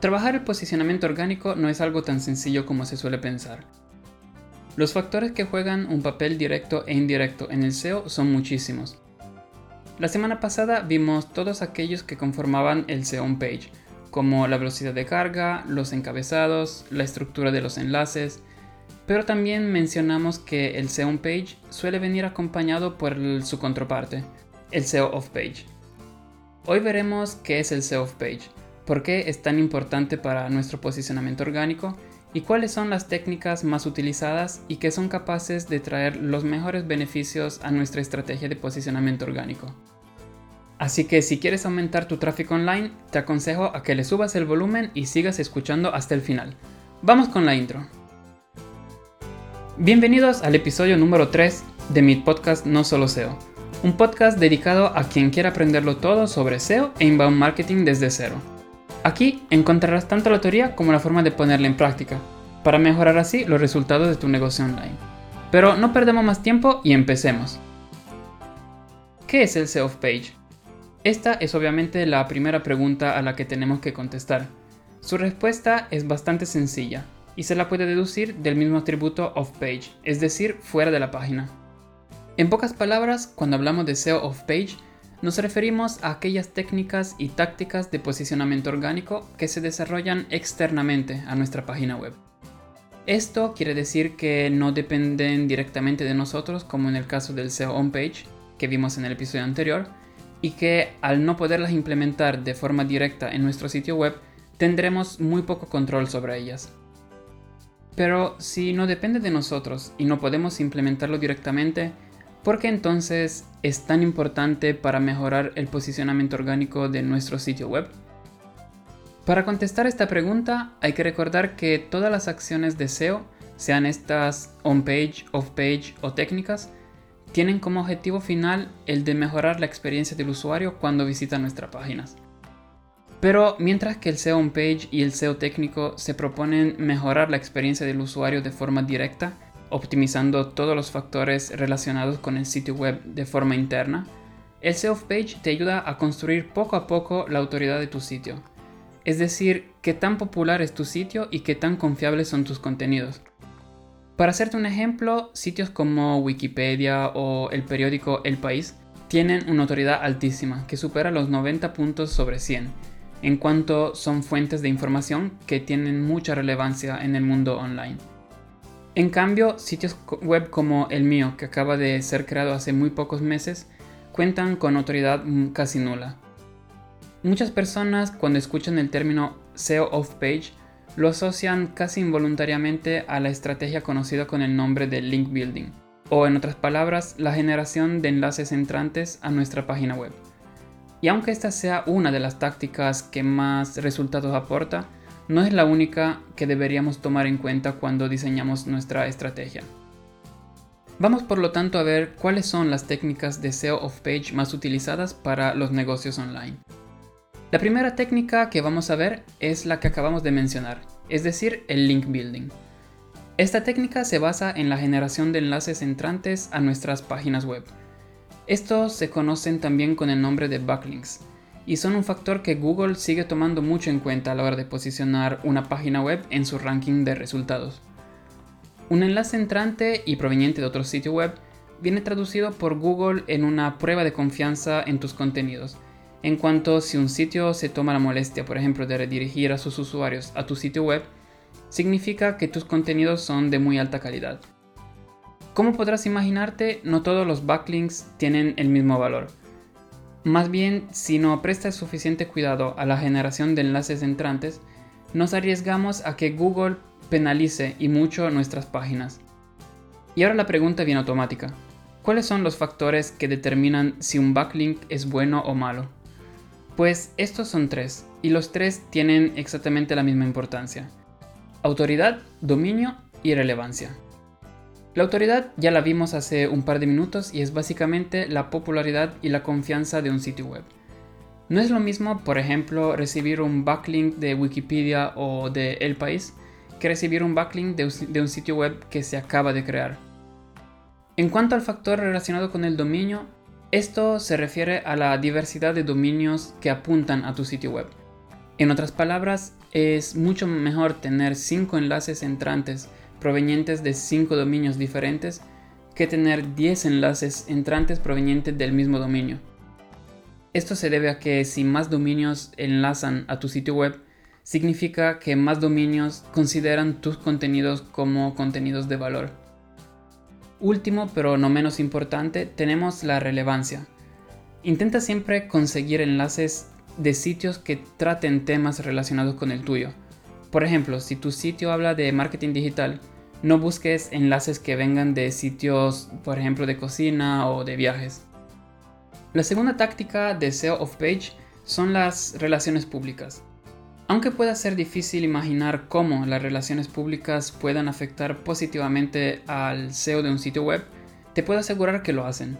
Trabajar el posicionamiento orgánico no es algo tan sencillo como se suele pensar. Los factores que juegan un papel directo e indirecto en el SEO son muchísimos. La semana pasada vimos todos aquellos que conformaban el SEO on page, como la velocidad de carga, los encabezados, la estructura de los enlaces, pero también mencionamos que el SEO on page suele venir acompañado por su contraparte, el SEO off page. Hoy veremos qué es el SEO off page, por qué es tan importante para nuestro posicionamiento orgánico y cuáles son las técnicas más utilizadas y que son capaces de traer los mejores beneficios a nuestra estrategia de posicionamiento orgánico. Así que si quieres aumentar tu tráfico online, te aconsejo a que le subas el volumen y sigas escuchando hasta el final. Vamos con la intro. Bienvenidos al episodio número 3 de mi podcast No Solo SEO, un podcast dedicado a quien quiera aprenderlo todo sobre SEO e inbound marketing desde cero. Aquí encontrarás tanto la teoría como la forma de ponerla en práctica, para mejorar así los resultados de tu negocio online. Pero no perdemos más tiempo y empecemos. ¿Qué es el SEO page? Esta es obviamente la primera pregunta a la que tenemos que contestar. Su respuesta es bastante sencilla y se la puede deducir del mismo atributo off page, es decir, fuera de la página. En pocas palabras, cuando hablamos de SEO off page, nos referimos a aquellas técnicas y tácticas de posicionamiento orgánico que se desarrollan externamente a nuestra página web. Esto quiere decir que no dependen directamente de nosotros, como en el caso del SEO on page que vimos en el episodio anterior, y que al no poderlas implementar de forma directa en nuestro sitio web, tendremos muy poco control sobre ellas. Pero si no depende de nosotros y no podemos implementarlo directamente, ¿Por qué entonces es tan importante para mejorar el posicionamiento orgánico de nuestro sitio web? Para contestar esta pregunta hay que recordar que todas las acciones de SEO, sean estas on-page, off-page o técnicas, tienen como objetivo final el de mejorar la experiencia del usuario cuando visita nuestras páginas. Pero mientras que el SEO on-page y el SEO técnico se proponen mejorar la experiencia del usuario de forma directa, optimizando todos los factores relacionados con el sitio web de forma interna, el SEO page te ayuda a construir poco a poco la autoridad de tu sitio. Es decir, qué tan popular es tu sitio y qué tan confiables son tus contenidos. Para hacerte un ejemplo, sitios como Wikipedia o el periódico El País tienen una autoridad altísima que supera los 90 puntos sobre 100, en cuanto son fuentes de información que tienen mucha relevancia en el mundo online. En cambio, sitios web como el mío, que acaba de ser creado hace muy pocos meses, cuentan con autoridad casi nula. Muchas personas cuando escuchan el término SEO off page lo asocian casi involuntariamente a la estrategia conocida con el nombre de link building, o en otras palabras, la generación de enlaces entrantes a nuestra página web. Y aunque esta sea una de las tácticas que más resultados aporta, no es la única que deberíamos tomar en cuenta cuando diseñamos nuestra estrategia. Vamos por lo tanto a ver cuáles son las técnicas de SEO off page más utilizadas para los negocios online. La primera técnica que vamos a ver es la que acabamos de mencionar, es decir, el link building. Esta técnica se basa en la generación de enlaces entrantes a nuestras páginas web. Estos se conocen también con el nombre de backlinks y son un factor que Google sigue tomando mucho en cuenta a la hora de posicionar una página web en su ranking de resultados. Un enlace entrante y proveniente de otro sitio web viene traducido por Google en una prueba de confianza en tus contenidos, en cuanto si un sitio se toma la molestia, por ejemplo, de redirigir a sus usuarios a tu sitio web, significa que tus contenidos son de muy alta calidad. Como podrás imaginarte, no todos los backlinks tienen el mismo valor. Más bien, si no prestas suficiente cuidado a la generación de enlaces entrantes, nos arriesgamos a que Google penalice y mucho nuestras páginas. Y ahora la pregunta viene automática. ¿Cuáles son los factores que determinan si un backlink es bueno o malo? Pues estos son tres, y los tres tienen exactamente la misma importancia. Autoridad, dominio y relevancia. La autoridad ya la vimos hace un par de minutos y es básicamente la popularidad y la confianza de un sitio web. No es lo mismo, por ejemplo, recibir un backlink de Wikipedia o de El País que recibir un backlink de un sitio web que se acaba de crear. En cuanto al factor relacionado con el dominio, esto se refiere a la diversidad de dominios que apuntan a tu sitio web. En otras palabras, es mucho mejor tener 5 enlaces entrantes provenientes de 5 dominios diferentes que tener 10 enlaces entrantes provenientes del mismo dominio. Esto se debe a que si más dominios enlazan a tu sitio web, significa que más dominios consideran tus contenidos como contenidos de valor. Último, pero no menos importante, tenemos la relevancia. Intenta siempre conseguir enlaces de sitios que traten temas relacionados con el tuyo. Por ejemplo, si tu sitio habla de marketing digital, no busques enlaces que vengan de sitios, por ejemplo, de cocina o de viajes. La segunda táctica de SEO of page son las relaciones públicas. Aunque pueda ser difícil imaginar cómo las relaciones públicas puedan afectar positivamente al SEO de un sitio web, te puedo asegurar que lo hacen.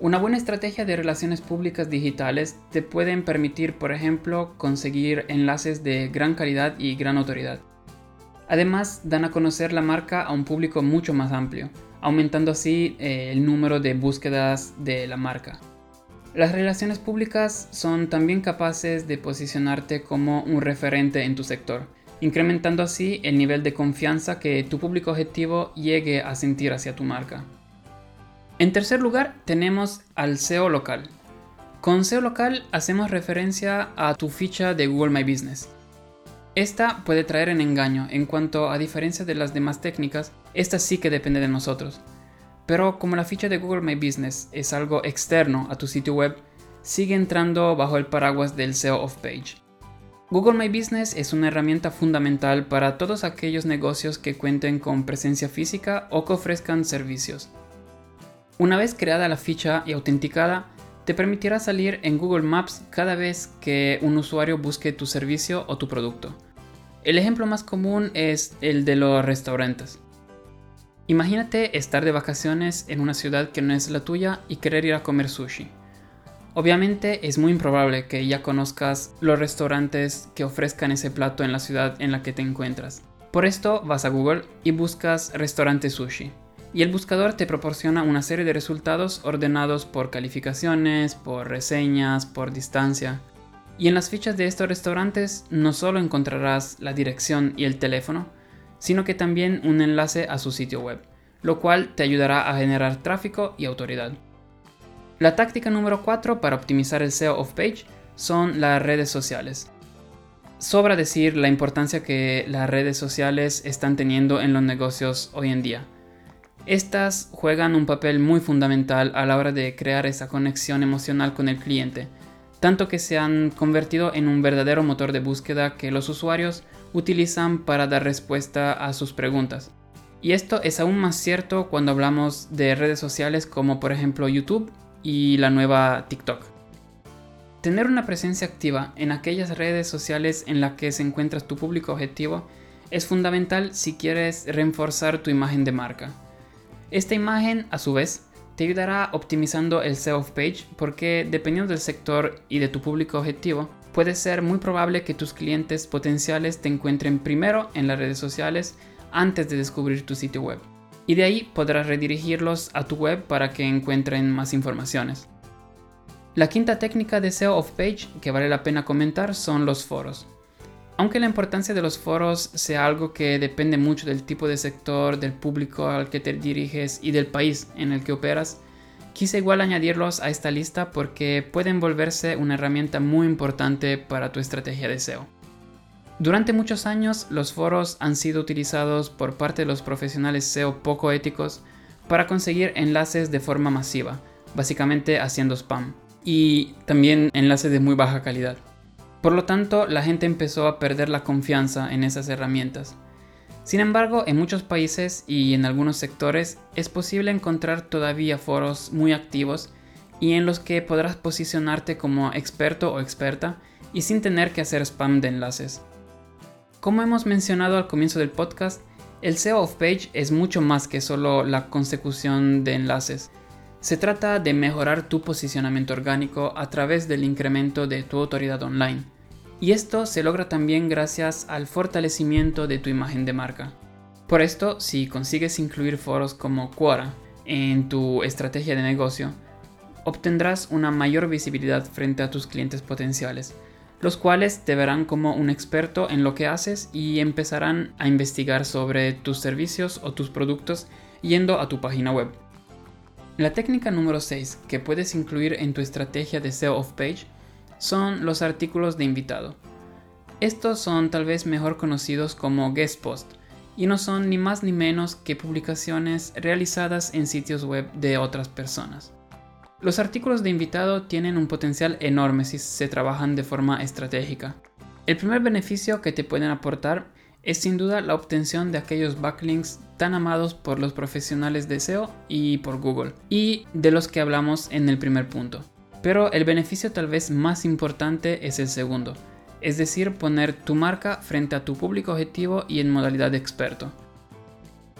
Una buena estrategia de relaciones públicas digitales te pueden permitir, por ejemplo, conseguir enlaces de gran calidad y gran autoridad. Además, dan a conocer la marca a un público mucho más amplio, aumentando así eh, el número de búsquedas de la marca. Las relaciones públicas son también capaces de posicionarte como un referente en tu sector, incrementando así el nivel de confianza que tu público objetivo llegue a sentir hacia tu marca. En tercer lugar, tenemos al SEO local. Con SEO local hacemos referencia a tu ficha de Google My Business. Esta puede traer en engaño en cuanto a diferencia de las demás técnicas, esta sí que depende de nosotros. Pero como la ficha de Google My Business es algo externo a tu sitio web, sigue entrando bajo el paraguas del SEO of page. Google My Business es una herramienta fundamental para todos aquellos negocios que cuenten con presencia física o que ofrezcan servicios. Una vez creada la ficha y autenticada, te permitirá salir en Google Maps cada vez que un usuario busque tu servicio o tu producto. El ejemplo más común es el de los restaurantes. Imagínate estar de vacaciones en una ciudad que no es la tuya y querer ir a comer sushi. Obviamente es muy improbable que ya conozcas los restaurantes que ofrezcan ese plato en la ciudad en la que te encuentras. Por esto vas a Google y buscas restaurante sushi. Y el buscador te proporciona una serie de resultados ordenados por calificaciones, por reseñas, por distancia. Y en las fichas de estos restaurantes no solo encontrarás la dirección y el teléfono, sino que también un enlace a su sitio web, lo cual te ayudará a generar tráfico y autoridad. La táctica número 4 para optimizar el SEO of page son las redes sociales. Sobra decir la importancia que las redes sociales están teniendo en los negocios hoy en día. Estas juegan un papel muy fundamental a la hora de crear esa conexión emocional con el cliente, tanto que se han convertido en un verdadero motor de búsqueda que los usuarios utilizan para dar respuesta a sus preguntas. Y esto es aún más cierto cuando hablamos de redes sociales como por ejemplo YouTube y la nueva TikTok. Tener una presencia activa en aquellas redes sociales en las que se encuentra tu público objetivo es fundamental si quieres reforzar tu imagen de marca. Esta imagen, a su vez, te ayudará optimizando el SEO page porque dependiendo del sector y de tu público objetivo, puede ser muy probable que tus clientes potenciales te encuentren primero en las redes sociales antes de descubrir tu sitio web. Y de ahí podrás redirigirlos a tu web para que encuentren más informaciones. La quinta técnica de SEO of page que vale la pena comentar son los foros. Aunque la importancia de los foros sea algo que depende mucho del tipo de sector, del público al que te diriges y del país en el que operas, Quise igual añadirlos a esta lista porque pueden volverse una herramienta muy importante para tu estrategia de SEO. Durante muchos años los foros han sido utilizados por parte de los profesionales SEO poco éticos para conseguir enlaces de forma masiva, básicamente haciendo spam, y también enlaces de muy baja calidad. Por lo tanto, la gente empezó a perder la confianza en esas herramientas sin embargo, en muchos países y en algunos sectores es posible encontrar todavía foros muy activos y en los que podrás posicionarte como experto o experta y sin tener que hacer spam de enlaces. Como hemos mencionado al comienzo del podcast, el SEO of page es mucho más que solo la consecución de enlaces. Se trata de mejorar tu posicionamiento orgánico a través del incremento de tu autoridad online y esto se logra también gracias al fortalecimiento de tu imagen de marca. Por esto, si consigues incluir foros como Quora en tu estrategia de negocio, obtendrás una mayor visibilidad frente a tus clientes potenciales, los cuales te verán como un experto en lo que haces y empezarán a investigar sobre tus servicios o tus productos yendo a tu página web. La técnica número 6 que puedes incluir en tu estrategia de SEO off page son los artículos de invitado. Estos son tal vez mejor conocidos como guest post y no son ni más ni menos que publicaciones realizadas en sitios web de otras personas. Los artículos de invitado tienen un potencial enorme si se trabajan de forma estratégica. El primer beneficio que te pueden aportar es sin duda la obtención de aquellos backlinks tan amados por los profesionales de SEO y por Google, y de los que hablamos en el primer punto. Pero el beneficio tal vez más importante es el segundo, es decir, poner tu marca frente a tu público objetivo y en modalidad de experto.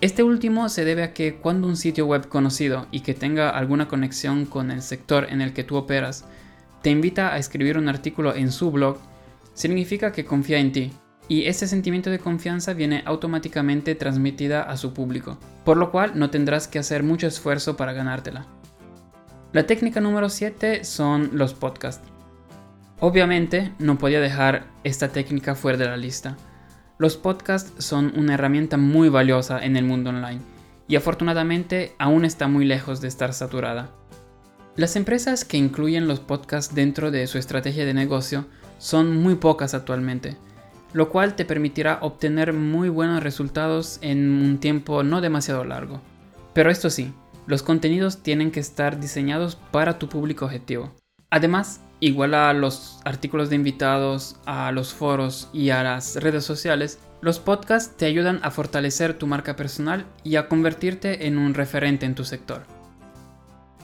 Este último se debe a que cuando un sitio web conocido y que tenga alguna conexión con el sector en el que tú operas te invita a escribir un artículo en su blog, significa que confía en ti, y ese sentimiento de confianza viene automáticamente transmitida a su público, por lo cual no tendrás que hacer mucho esfuerzo para ganártela. La técnica número 7 son los podcasts. Obviamente no podía dejar esta técnica fuera de la lista los podcasts son una herramienta muy valiosa en el mundo online y afortunadamente aún está muy lejos de estar saturada. Las empresas que incluyen los podcasts dentro de su estrategia de negocio son muy pocas actualmente, lo cual te permitirá obtener muy buenos resultados en un tiempo no demasiado largo. Pero esto sí, los contenidos tienen que estar diseñados para tu público objetivo. Además, igual a los artículos de invitados, a los foros y a las redes sociales, los podcasts te ayudan a fortalecer tu marca personal y a convertirte en un referente en tu sector.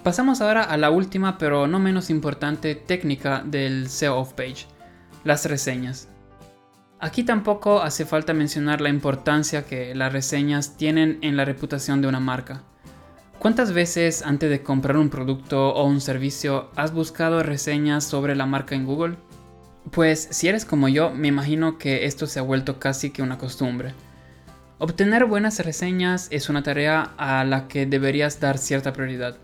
Pasamos ahora a la última pero no menos importante técnica del SEO off page, las reseñas. Aquí tampoco hace falta mencionar la importancia que las reseñas tienen en la reputación de una marca. ¿Cuántas veces antes de comprar un producto o un servicio has buscado reseñas sobre la marca en Google? Pues si eres como yo, me imagino que esto se ha vuelto casi que una costumbre. Obtener buenas reseñas es una tarea a la que deberías dar cierta prioridad.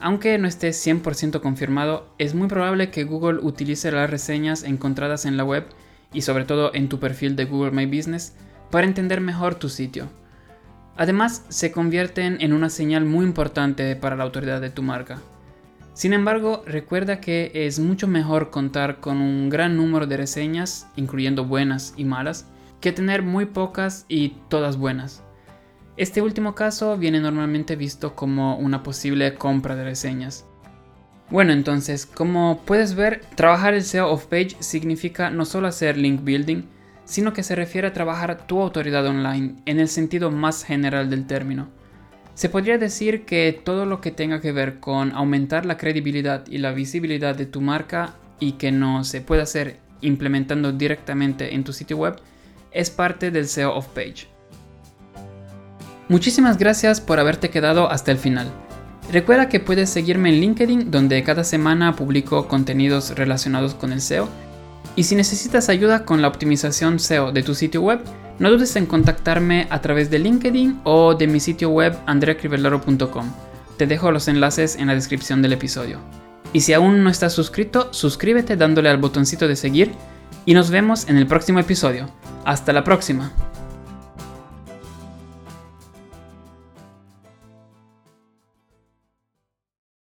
Aunque no esté 100% confirmado, es muy probable que Google utilice las reseñas encontradas en la web y sobre todo en tu perfil de Google My Business para entender mejor tu sitio. Además, se convierten en una señal muy importante para la autoridad de tu marca. Sin embargo, recuerda que es mucho mejor contar con un gran número de reseñas, incluyendo buenas y malas, que tener muy pocas y todas buenas. Este último caso viene normalmente visto como una posible compra de reseñas. Bueno, entonces, como puedes ver, trabajar el SEO of page significa no solo hacer link building, sino que se refiere a trabajar tu autoridad online en el sentido más general del término. Se podría decir que todo lo que tenga que ver con aumentar la credibilidad y la visibilidad de tu marca y que no se puede hacer implementando directamente en tu sitio web es parte del SEO off page. Muchísimas gracias por haberte quedado hasta el final. Recuerda que puedes seguirme en LinkedIn donde cada semana publico contenidos relacionados con el SEO y si necesitas ayuda con la optimización SEO de tu sitio web, no dudes en contactarme a través de LinkedIn o de mi sitio web andreacrivelaro.com. Te dejo los enlaces en la descripción del episodio. Y si aún no estás suscrito, suscríbete dándole al botoncito de seguir y nos vemos en el próximo episodio. Hasta la próxima.